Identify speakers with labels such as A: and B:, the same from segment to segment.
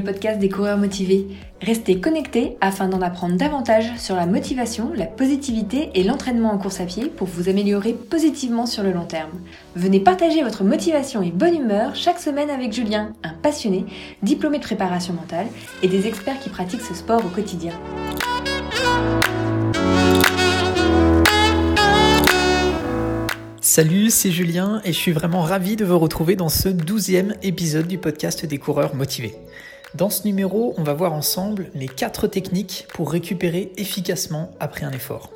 A: podcast des coureurs motivés. Restez connectés afin d'en apprendre davantage sur la motivation, la positivité et l'entraînement en course à pied pour vous améliorer positivement sur le long terme. Venez partager votre motivation et bonne humeur chaque semaine avec Julien, un passionné, diplômé de préparation mentale et des experts qui pratiquent ce sport au quotidien.
B: Salut, c'est Julien et je suis vraiment ravi de vous retrouver dans ce douzième épisode du podcast des coureurs motivés. Dans ce numéro, on va voir ensemble les quatre techniques pour récupérer efficacement après un effort.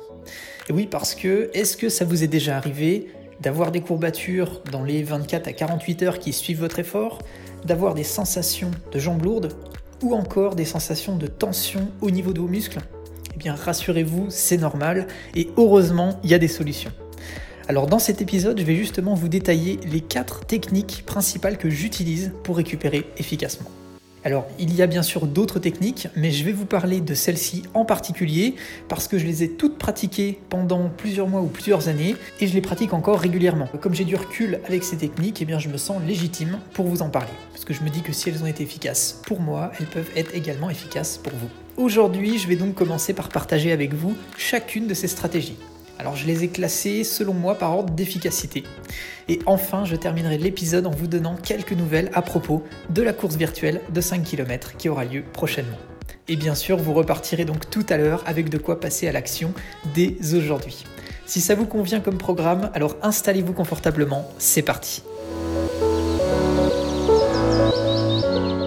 B: Et oui, parce que est-ce que ça vous est déjà arrivé d'avoir des courbatures dans les 24 à 48 heures qui suivent votre effort, d'avoir des sensations de jambes lourdes ou encore des sensations de tension au niveau de vos muscles? Eh bien, rassurez-vous, c'est normal et heureusement, il y a des solutions. Alors dans cet épisode, je vais justement vous détailler les quatre techniques principales que j'utilise pour récupérer efficacement. Alors, il y a bien sûr d'autres techniques, mais je vais vous parler de celles-ci en particulier parce que je les ai toutes pratiquées pendant plusieurs mois ou plusieurs années et je les pratique encore régulièrement. Comme j'ai du recul avec ces techniques, eh bien je me sens légitime pour vous en parler parce que je me dis que si elles ont été efficaces pour moi, elles peuvent être également efficaces pour vous. Aujourd'hui, je vais donc commencer par partager avec vous chacune de ces stratégies. Alors je les ai classés selon moi par ordre d'efficacité. Et enfin, je terminerai l'épisode en vous donnant quelques nouvelles à propos de la course virtuelle de 5 km qui aura lieu prochainement. Et bien sûr, vous repartirez donc tout à l'heure avec de quoi passer à l'action dès aujourd'hui. Si ça vous convient comme programme, alors installez-vous confortablement, c'est parti.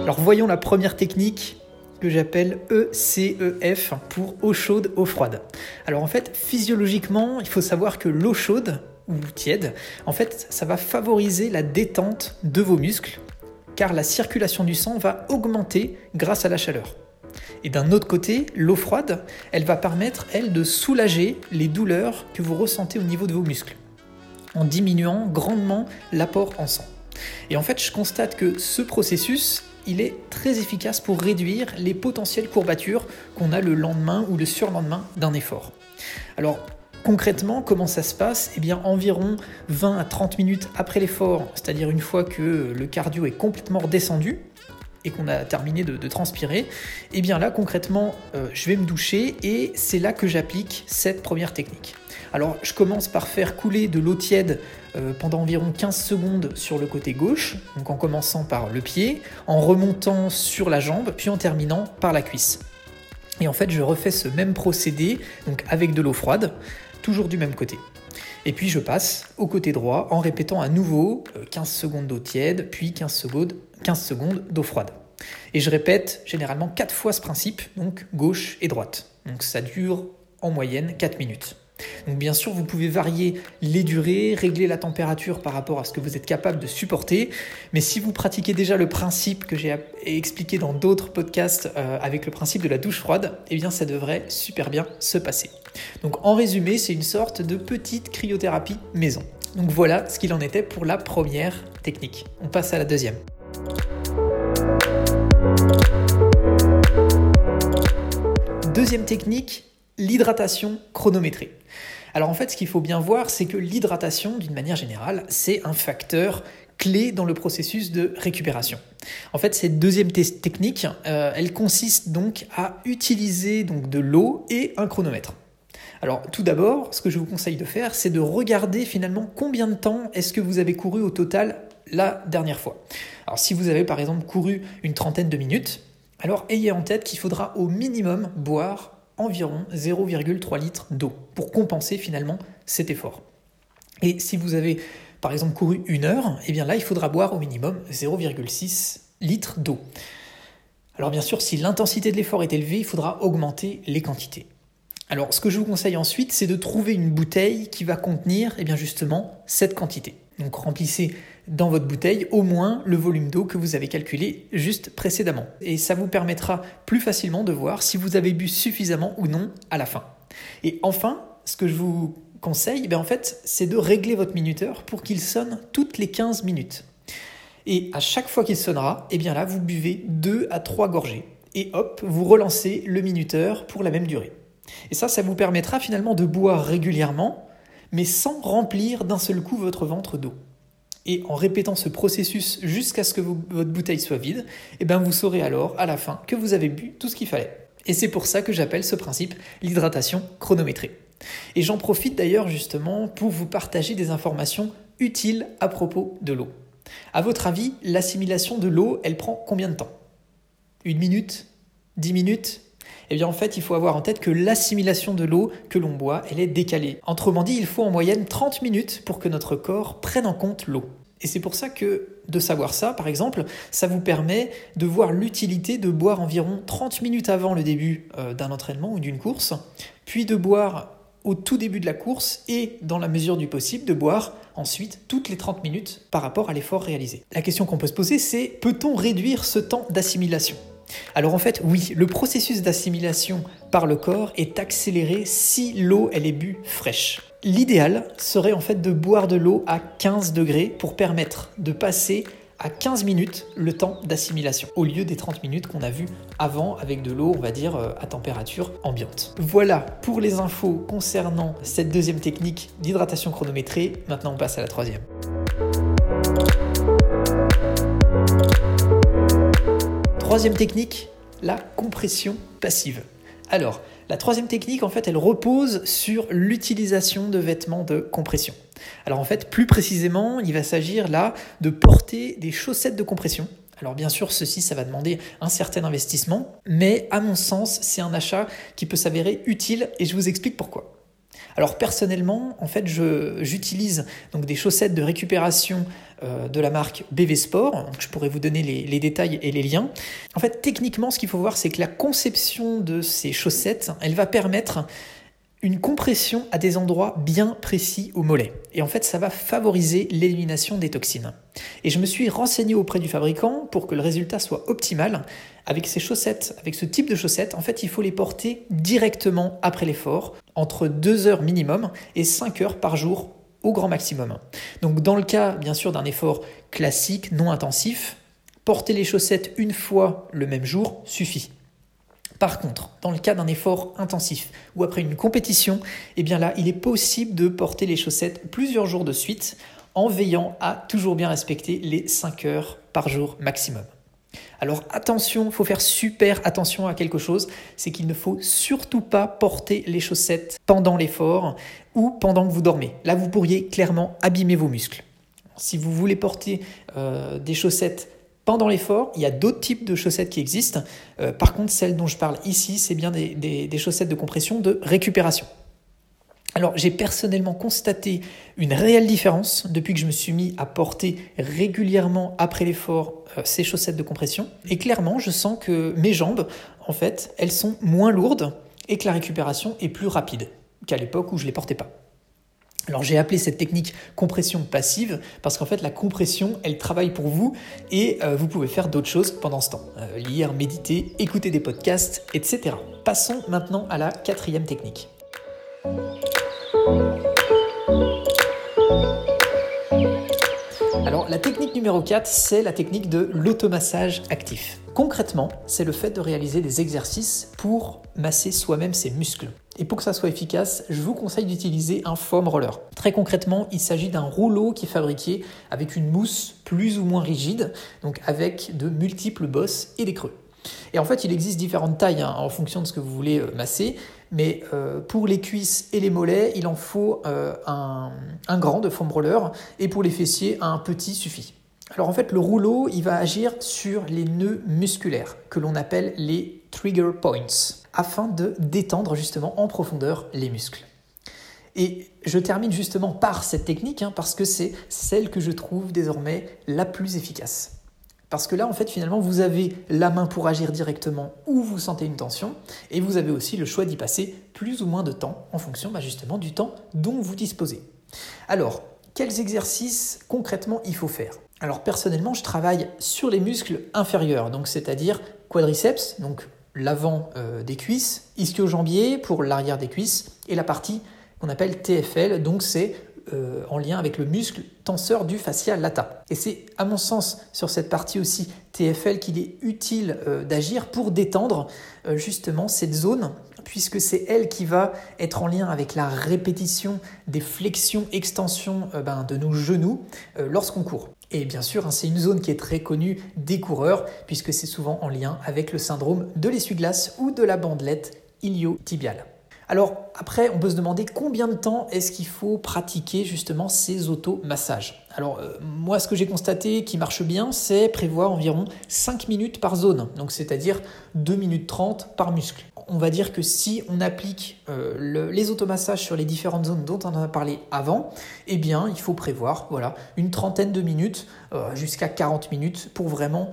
B: Alors voyons la première technique, que j'appelle ECEF pour eau chaude, eau froide. Alors en fait, physiologiquement, il faut savoir que l'eau chaude ou tiède, en fait, ça va favoriser la détente de vos muscles car la circulation du sang va augmenter grâce à la chaleur. Et d'un autre côté, l'eau froide, elle va permettre, elle, de soulager les douleurs que vous ressentez au niveau de vos muscles, en diminuant grandement l'apport en sang. Et en fait, je constate que ce processus, il est très efficace pour réduire les potentielles courbatures qu'on a le lendemain ou le surlendemain d'un effort. Alors, Concrètement, comment ça se passe? Eh bien, environ 20 à 30 minutes après l'effort, c'est-à-dire une fois que le cardio est complètement redescendu et qu'on a terminé de, transpirer, eh bien là, concrètement, euh, je vais me doucher et c'est là que j'applique cette première technique. Alors, je commence par faire couler de l'eau tiède euh, pendant environ 15 secondes sur le côté gauche, donc en commençant par le pied, en remontant sur la jambe, puis en terminant par la cuisse. Et en fait, je refais ce même procédé, donc avec de l'eau froide, toujours du même côté. Et puis je passe au côté droit en répétant à nouveau 15 euh, secondes d'eau tiède, puis 15 secondes, 15 secondes d'eau froide. Et je répète généralement 4 fois ce principe, donc gauche et droite. Donc ça dure en moyenne 4 minutes. Donc bien sûr, vous pouvez varier les durées, régler la température par rapport à ce que vous êtes capable de supporter, mais si vous pratiquez déjà le principe que j'ai expliqué dans d'autres podcasts euh, avec le principe de la douche froide, eh bien ça devrait super bien se passer. Donc en résumé, c'est une sorte de petite cryothérapie maison. Donc voilà ce qu'il en était pour la première technique. On passe à la deuxième. Deuxième technique, l'hydratation chronométrée. Alors en fait, ce qu'il faut bien voir, c'est que l'hydratation, d'une manière générale, c'est un facteur clé dans le processus de récupération. En fait, cette deuxième technique, euh, elle consiste donc à utiliser donc de l'eau et un chronomètre. Alors tout d'abord, ce que je vous conseille de faire, c'est de regarder finalement combien de temps est-ce que vous avez couru au total la dernière fois. Alors si vous avez par exemple couru une trentaine de minutes, alors ayez en tête qu'il faudra au minimum boire environ 0,3 litres d'eau pour compenser finalement cet effort. Et si vous avez par exemple couru une heure, eh bien là il faudra boire au minimum 0,6 litres d'eau. Alors bien sûr, si l'intensité de l'effort est élevée, il faudra augmenter les quantités. Alors ce que je vous conseille ensuite, c'est de trouver une bouteille qui va contenir eh bien justement cette quantité. Donc remplissez dans votre bouteille au moins le volume d'eau que vous avez calculé juste précédemment. Et ça vous permettra plus facilement de voir si vous avez bu suffisamment ou non à la fin. Et enfin, ce que je vous conseille, ben en fait, c'est de régler votre minuteur pour qu'il sonne toutes les 15 minutes. Et à chaque fois qu'il sonnera, et eh bien là, vous buvez 2 à 3 gorgées. Et hop, vous relancez le minuteur pour la même durée. Et ça, ça vous permettra finalement de boire régulièrement, mais sans remplir d'un seul coup votre ventre d'eau. Et en répétant ce processus jusqu'à ce que votre bouteille soit vide, eh bien vous saurez alors à la fin que vous avez bu tout ce qu'il fallait. Et c'est pour ça que j'appelle ce principe l'hydratation chronométrée. Et j'en profite d'ailleurs justement pour vous partager des informations utiles à propos de l'eau. À votre avis, l'assimilation de l'eau, elle prend combien de temps? Une minute? Dix minutes? Eh bien en fait, il faut avoir en tête que l'assimilation de l'eau que l'on boit, elle est décalée. Autrement dit, il faut en moyenne 30 minutes pour que notre corps prenne en compte l'eau. Et c'est pour ça que de savoir ça, par exemple, ça vous permet de voir l'utilité de boire environ 30 minutes avant le début euh, d'un entraînement ou d'une course, puis de boire au tout début de la course et, dans la mesure du possible, de boire ensuite toutes les 30 minutes par rapport à l'effort réalisé. La question qu'on peut se poser, c'est peut-on réduire ce temps d'assimilation? Alors en fait, oui, le processus d'assimilation par le corps est accéléré si l'eau elle est bue fraîche. L'idéal serait en fait de boire de l'eau à 15 degrés pour permettre de passer à 15 minutes le temps d'assimilation, au lieu des 30 minutes qu'on a vu avant avec de l'eau, on va dire, euh, à température ambiante. Voilà pour les infos concernant cette deuxième technique d'hydratation chronométrée. Maintenant, on passe à la troisième. Troisième technique, la compression passive. Alors, la troisième technique, en fait, elle repose sur l'utilisation de vêtements de compression. Alors en fait, plus précisément, il va s'agir là de porter des chaussettes de compression. Alors bien sûr, ceci, ça va demander un certain investissement, mais à mon sens, c'est un achat qui peut s'avérer utile et je vous explique pourquoi. Alors personnellement, en fait, j'utilise donc des chaussettes de récupération euh, de la marque BV Sport. je pourrais vous donner les, détails et les liens. En fait, techniquement, ce qu'il faut voir, c'est que la conception de ces chaussettes, elle va permettre une compression à des endroits bien précis au mollet. Et en fait, ça va favoriser l'élimination des toxines. Et je me suis renseigné auprès du fabricant pour que le résultat soit optimal. Avec ces chaussettes, avec ce type de chaussettes, en fait, il faut les porter directement après l'effort, entre 2 heures minimum et 5 heures par jour au grand maximum. Donc dans le cas, bien sûr, d'un effort classique, non intensif, porter les chaussettes une fois le même jour suffit. Par contre, dans le cas d'un effort intensif ou après une compétition, eh bien là, il est possible de porter les chaussettes plusieurs jours de suite en veillant à toujours bien respecter les 5 heures par jour maximum. Alors attention, il faut faire super attention à quelque chose, c'est qu'il ne faut surtout pas porter les chaussettes pendant l'effort ou pendant que vous dormez. Là, vous pourriez clairement abîmer vos muscles. Si vous voulez porter euh, des chaussettes pendant l'effort, il y a d'autres types de chaussettes qui existent. Euh, par contre, celles dont je parle ici, c'est bien des, chaussettes de compression de récupération. Alors, j'ai personnellement constaté une réelle différence depuis que je me suis mis à porter régulièrement après l'effort euh, ces chaussettes de compression. Et clairement, je sens que mes jambes, en fait, elles sont moins lourdes et que la récupération est plus rapide qu'à l'époque où je ne les portais pas. Alors j'ai appelé cette technique compression passive parce qu'en fait la compression elle travaille pour vous et euh, vous pouvez faire d'autres choses pendant ce temps. Euh, lire, méditer, écouter des podcasts, etc. Passons maintenant à la quatrième technique. Alors la technique numéro 4 c'est la technique de l'automassage actif. Concrètement, c'est le fait de réaliser des exercices pour masser soi-même ses muscles. Et pour que ça soit efficace, je vous conseille d'utiliser un foam roller. Très concrètement, il s'agit d'un rouleau qui est fabriqué avec une mousse plus ou moins rigide, donc avec de multiples bosses et des creux. Et en fait, il existe différentes tailles hein, en fonction de ce que vous voulez euh, masser, mais euh, pour les cuisses et les mollets, il en faut euh, un, grand de foam roller, et pour les fessiers, un petit suffit. Alors en fait, le rouleau, il va agir sur les nœuds musculaires que l'on appelle les trigger points afin de détendre justement en profondeur les muscles. Et je termine justement par cette technique hein, parce que c'est celle que je trouve désormais la plus efficace. Parce que là, en fait, finalement, vous avez la main pour agir directement où vous sentez une tension, et vous avez aussi le choix d'y passer plus ou moins de temps en fonction bah, justement du temps dont vous disposez. Alors, quels exercices concrètement il faut faire? Alors personnellement, je travaille sur les muscles inférieurs, donc c'est-à-dire quadriceps, donc l'avant euh, des cuisses, ischio-jambier pour l'arrière des cuisses, et la partie qu'on appelle TFL, donc c'est euh, en lien avec le muscle tenseur du fascia lata. Et c'est à mon sens sur cette partie aussi TFL qu'il est utile euh, d'agir pour détendre justement cette zone puisque c'est elle qui va être en lien avec la répétition des flexions-extensions euh, ben, de nos genoux euh, lorsqu'on court. Et bien sûr, hein, c'est une zone qui est très connue des coureurs, puisque c'est souvent en lien avec le syndrome de l'essuie-glace ou de la bandelette iliotibiale. Alors après, on peut se demander combien de temps est-ce qu'il faut pratiquer justement ces automassages. Alors euh, moi, ce que j'ai constaté qui marche bien, c'est prévoir environ 5 minutes par zone, donc c'est-à-dire 2 minutes 30 par muscle. On va dire que si on applique euh, les automassages sur les différentes zones dont on a parlé avant, eh bien il faut prévoir voilà, une trentaine de minutes euh, jusqu'à 40 minutes pour vraiment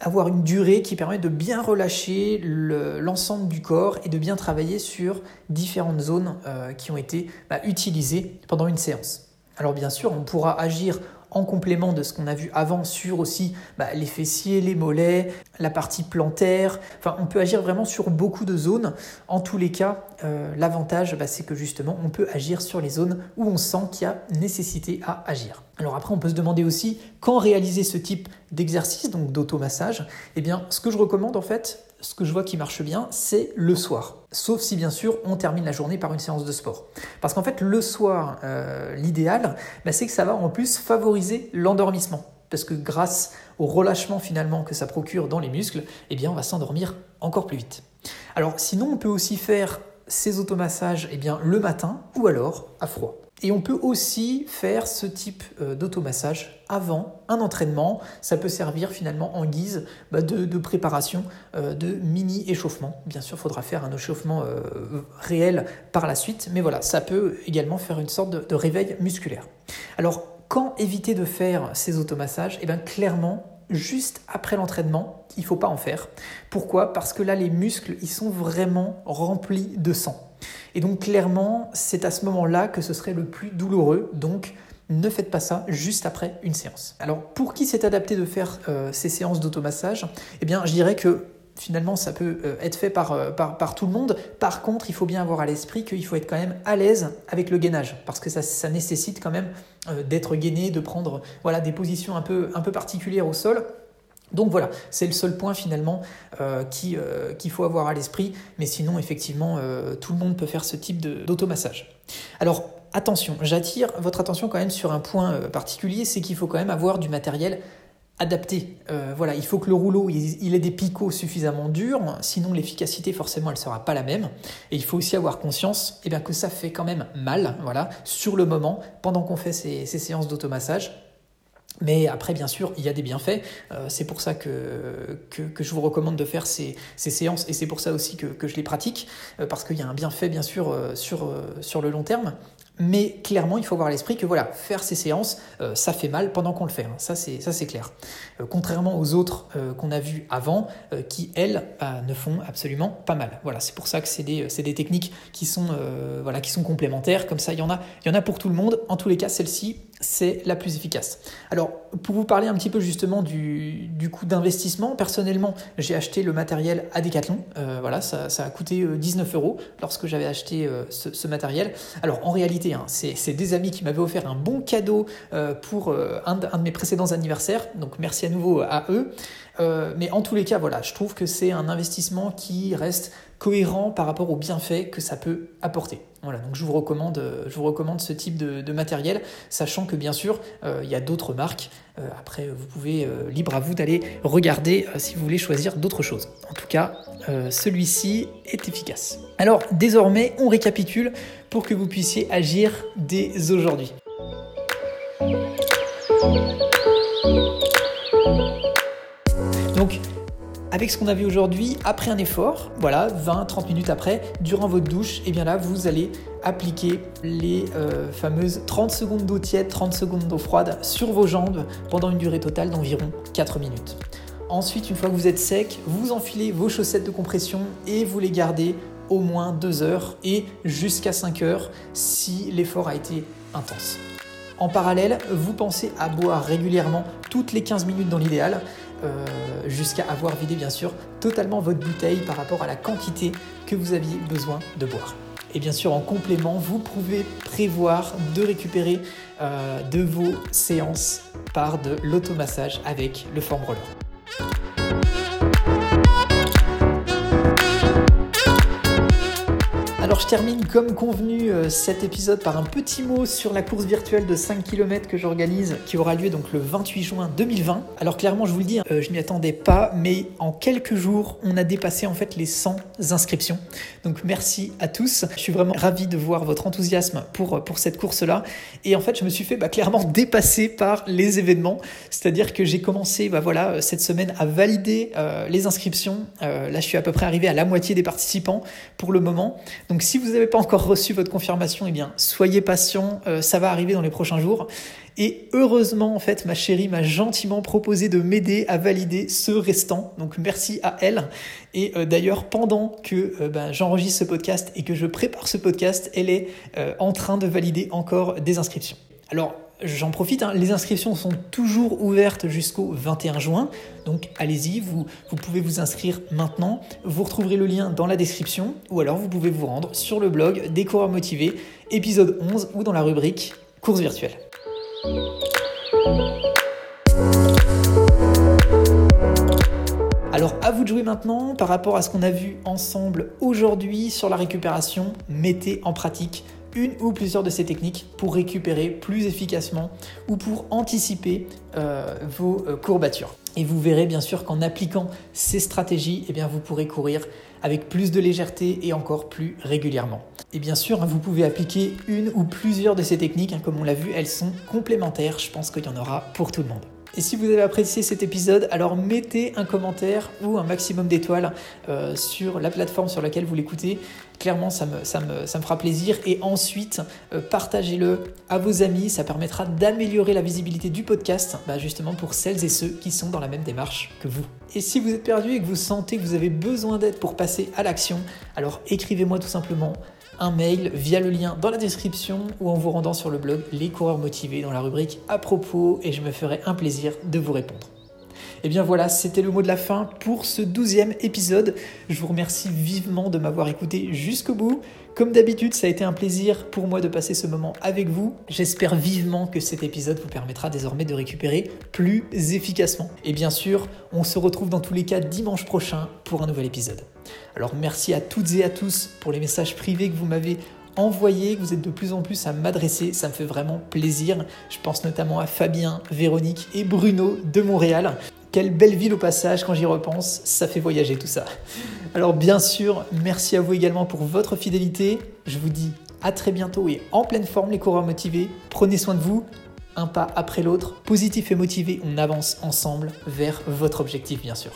B: avoir une durée qui permet de bien relâcher l'ensemble du corps et de bien travailler sur différentes zones euh, qui ont été bah, utilisées pendant une séance. Alors bien sûr, on pourra agir en complément de ce qu'on a vu avant sur aussi bah, les fessiers, les mollets, la partie plantaire. Enfin, on peut agir vraiment sur beaucoup de zones. En tous les cas, euh, l'avantage, bah, c'est que justement, on peut agir sur les zones où on sent qu'il y a nécessité à agir. Alors après, on peut se demander aussi quand réaliser ce type d'exercice, donc d'automassage. Eh bien, ce que je recommande en fait, ce que je vois qui marche bien, c'est le soir. Sauf si bien sûr on termine la journée par une séance de sport. Parce qu'en fait le soir, euh, l'idéal, bah, c'est que ça va en plus favoriser l'endormissement. Parce que grâce au relâchement finalement que ça procure dans les muscles, eh bien on va s'endormir encore plus vite. Alors sinon on peut aussi faire ces automassages eh bien, le matin ou alors à froid. Et on peut aussi faire ce type euh, d'automassage avant un entraînement. Ça peut servir finalement en guise bah, de, préparation euh, de mini-échauffement. Bien sûr, il faudra faire un échauffement euh, réel par la suite, mais voilà, ça peut également faire une sorte de, réveil musculaire. Alors, quand éviter de faire ces automassages? Eh bien, clairement, juste après l'entraînement, il ne faut pas en faire. Pourquoi? Parce que là, les muscles, ils sont vraiment remplis de sang. Et donc clairement, c'est à ce moment-là que ce serait le plus douloureux. Donc ne faites pas ça juste après une séance. Alors pour qui c'est adapté de faire euh, ces séances d'automassage? Eh bien je dirais que finalement ça peut euh, être fait euh, par, tout le monde. Par contre, il faut bien avoir à l'esprit qu'il faut être quand même à l'aise avec le gainage, parce que ça, ça nécessite quand même d'être gainé, de prendre voilà, des positions un peu, un peu particulières au sol. Donc voilà, c'est le seul point finalement euh, euh, qu'il faut avoir à l'esprit, mais sinon effectivement euh, tout le monde peut faire ce type d'automassage. Alors attention, j'attire votre attention quand même sur un point particulier, c'est qu'il faut quand même avoir du matériel adapté. voilà, il faut que le rouleau il, ait des picots suffisamment durs, sinon l'efficacité forcément elle sera pas la même. Et il faut aussi avoir conscience eh bien, que ça fait quand même mal, voilà, sur le moment, pendant qu'on fait ces, ces séances d'automassage. Mais après, bien sûr, il y a des bienfaits. Euh, c'est pour ça que, que, je vous recommande de faire ces, ces séances et c'est pour ça aussi que, que je les pratique, euh, parce qu'il y a un bienfait, bien sûr, euh, sur, sur le long terme. Mais clairement, il faut avoir l'esprit que voilà, faire ces séances, euh, ça fait mal pendant qu'on le fait. Hein. Ça, c'est ça, c'est clair. Euh, contrairement aux autres euh, qu'on a vues avant, qui elles ne font absolument pas mal. Voilà, c'est pour ça que c'est des, des, techniques qui sont voilà, qui sont complémentaires. Comme ça, il y en a, il y en a pour tout le monde. En tous les cas, celle-ci, c'est la plus efficace. Alors, pour vous parler un petit peu justement du, coût d'investissement, personnellement, j'ai acheté le matériel à Decathlon. voilà, ça, a coûté 19 euros lorsque j'avais acheté ce, ce matériel. Alors, en réalité Hein. C'est des amis qui m'avaient offert un bon cadeau euh, pour euh, un, de, mes précédents anniversaires. Donc merci à nouveau à eux. Euh, mais en tous les cas, voilà, je trouve que c'est un investissement qui reste cohérent par rapport aux bienfaits que ça peut apporter. Voilà, donc je vous recommande, je vous recommande ce type de, matériel, sachant que bien sûr, il y a d'autres marques. Après, vous pouvez, libre à vous d'aller regarder si vous voulez choisir d'autres choses. En tout cas, celui-ci est efficace. Alors, désormais, on récapitule pour que vous puissiez agir dès aujourd'hui. Donc, avec ce qu'on a vu aujourd'hui, après un effort, voilà, 20-30 minutes après, durant votre douche, et eh bien là, vous allez appliquer les euh, fameuses 30 secondes d'eau tiède, 30 secondes d'eau froide sur vos jambes pendant une durée totale d'environ 4 minutes. Ensuite, une fois que vous êtes sec, vous enfilez vos chaussettes de compression et vous les gardez au moins 2 heures et jusqu'à 5 heures si l'effort a été intense. En parallèle, vous pensez à boire régulièrement toutes les 15 minutes dans l'idéal, euh, jusqu'à avoir vidé bien sûr totalement votre bouteille par rapport à la quantité que vous aviez besoin de boire. Et bien sûr, en complément, vous pouvez prévoir de récupérer euh, de vos séances par de l'automassage avec le form roller. Alors je termine comme convenu euh, cet épisode par un petit mot sur la course virtuelle de 5 km que j'organise qui aura lieu donc le 28 juin 2020. Alors clairement je vous le dis, euh, je m'y attendais pas mais en quelques jours on a dépassé en fait les 100 inscriptions. Donc merci à tous. Je suis vraiment ravi de voir votre enthousiasme pour, pour cette course là et en fait je me suis fait bah, clairement dépasser par les événements. C'est-à-dire que j'ai commencé bah, voilà, cette semaine à valider euh, les inscriptions. là je suis à peu près arrivé à la moitié des participants pour le moment. Donc si vous n'avez pas encore reçu votre confirmation, eh bien soyez patient, euh, ça va arriver dans les prochains jours. Et heureusement, en fait, ma chérie m'a gentiment proposé de m'aider à valider ce restant. Donc merci à elle. Et euh, d'ailleurs, pendant que euh, ben, j'enregistre ce podcast et que je prépare ce podcast, elle est en train de valider encore des inscriptions. Alors, j'en profite, hein. les inscriptions sont toujours ouvertes jusqu'au 21 juin, donc allez-y, vous, vous pouvez vous inscrire maintenant, vous retrouverez le lien dans la description, ou alors vous pouvez vous rendre sur le blog des coureurs motivés, épisode 11, ou dans la rubrique course virtuelle. Alors à vous de jouer maintenant par rapport à ce qu'on a vu ensemble aujourd'hui sur la récupération, mettez en pratique une ou plusieurs de ces techniques pour récupérer plus efficacement ou pour anticiper euh, vos euh, courbatures. Et vous verrez bien sûr qu'en appliquant ces stratégies, eh vous pourrez courir avec plus de légèreté et encore plus régulièrement. Et bien sûr, hein, vous pouvez appliquer une ou plusieurs de ces techniques, hein, comme on l'a vu, elles sont complémentaires, je pense qu'il y en aura pour tout le monde. Et si vous avez apprécié cet épisode, alors mettez un commentaire ou un maximum d'étoiles euh, sur la plateforme sur laquelle vous l'écoutez. Clairement, ça me, fera plaisir. Et ensuite, euh, partagez-le à vos amis. Ça permettra d'améliorer la visibilité du podcast, bah, justement pour celles et ceux qui sont dans la même démarche que vous. Et si vous êtes perdu et que vous sentez que vous avez besoin d'aide pour passer à l'action, alors écrivez-moi tout simplement un mail via le lien dans la description ou en vous rendant sur le blog Les coureurs motivés dans la rubrique à propos et je me ferai un plaisir de vous répondre. Et eh bien voilà, c'était le mot de la fin pour ce douzième épisode. Je vous remercie vivement de m'avoir écouté jusqu'au bout. Comme d'habitude, ça a été un plaisir pour moi de passer ce moment avec vous. J'espère vivement que cet épisode vous permettra désormais de récupérer plus efficacement. Et bien sûr, on se retrouve dans tous les cas dimanche prochain pour un nouvel épisode. Alors merci à toutes et à tous pour les messages privés que vous m'avez envoyés, que vous êtes de plus en plus à m'adresser, ça me fait vraiment plaisir. Je pense notamment à Fabien, Véronique et Bruno de Montréal. Quelle belle ville au passage, quand j'y repense, ça fait voyager tout ça. Alors bien sûr, merci à vous également pour votre fidélité. Je vous dis à très bientôt et en pleine forme les coureurs motivés. Prenez soin de vous, un pas après l'autre, positif et motivé, on avance ensemble vers votre objectif bien sûr.